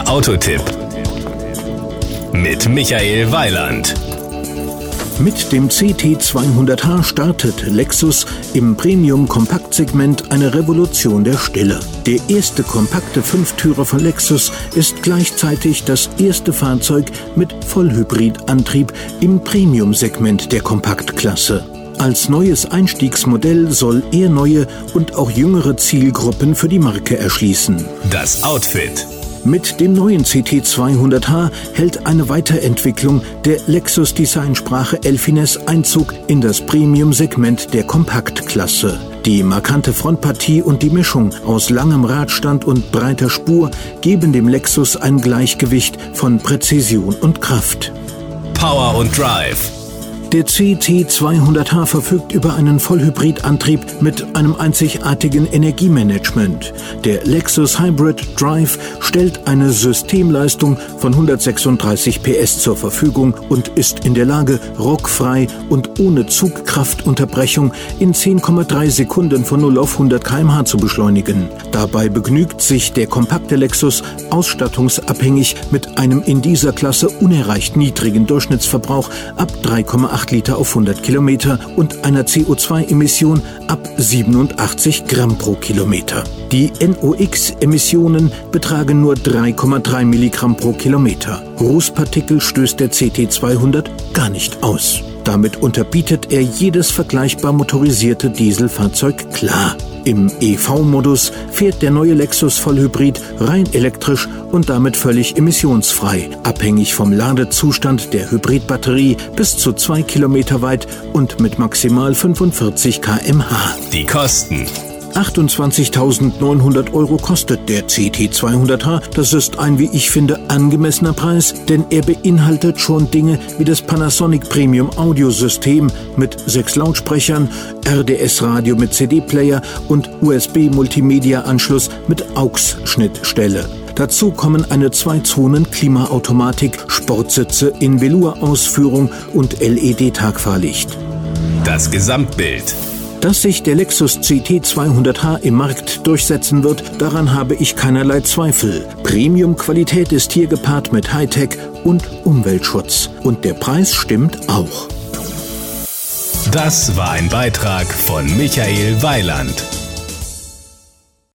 Der Autotipp mit Michael Weiland. Mit dem CT200H startet Lexus im Premium-Kompaktsegment eine Revolution der Stille. Der erste kompakte Fünftürer von Lexus ist gleichzeitig das erste Fahrzeug mit Vollhybridantrieb im Premium-Segment der Kompaktklasse. Als neues Einstiegsmodell soll er neue und auch jüngere Zielgruppen für die Marke erschließen. Das Outfit. Mit dem neuen CT200H hält eine Weiterentwicklung der Lexus Designsprache Elfines Einzug in das Premium-Segment der Kompaktklasse. Die markante Frontpartie und die Mischung aus langem Radstand und breiter Spur geben dem Lexus ein Gleichgewicht von Präzision und Kraft. Power und Drive. Der CT200H verfügt über einen Vollhybridantrieb mit einem einzigartigen Energiemanagement. Der Lexus Hybrid Drive stellt eine Systemleistung von 136 PS zur Verfügung und ist in der Lage, rockfrei und ohne Zugkraftunterbrechung in 10,3 Sekunden von 0 auf 100 km/h zu beschleunigen. Dabei begnügt sich der kompakte Lexus ausstattungsabhängig mit einem in dieser Klasse unerreicht niedrigen Durchschnittsverbrauch ab 3,8 8 Liter auf 100 Kilometer und einer CO2-Emission ab 87 Gramm pro Kilometer. Die NOx-Emissionen betragen nur 3,3 Milligramm pro Kilometer. Rußpartikel stößt der CT200 gar nicht aus. Damit unterbietet er jedes vergleichbar motorisierte Dieselfahrzeug klar. Im EV-Modus fährt der neue Lexus Vollhybrid rein elektrisch und damit völlig emissionsfrei, abhängig vom Ladezustand der Hybridbatterie bis zu zwei Kilometer weit und mit maximal 45 kmh. Die Kosten. 28.900 Euro kostet der CT200H. Das ist ein, wie ich finde, angemessener Preis, denn er beinhaltet schon Dinge wie das Panasonic Premium Audiosystem mit sechs Lautsprechern, RDS-Radio mit CD-Player und USB-Multimedia-Anschluss mit AUX-Schnittstelle. Dazu kommen eine Zwei-Zonen-Klimaautomatik, Sportsitze in Velour-Ausführung und LED-Tagfahrlicht. Das Gesamtbild. Dass sich der Lexus CT200H im Markt durchsetzen wird, daran habe ich keinerlei Zweifel. Premium-Qualität ist hier gepaart mit Hightech und Umweltschutz. Und der Preis stimmt auch. Das war ein Beitrag von Michael Weiland.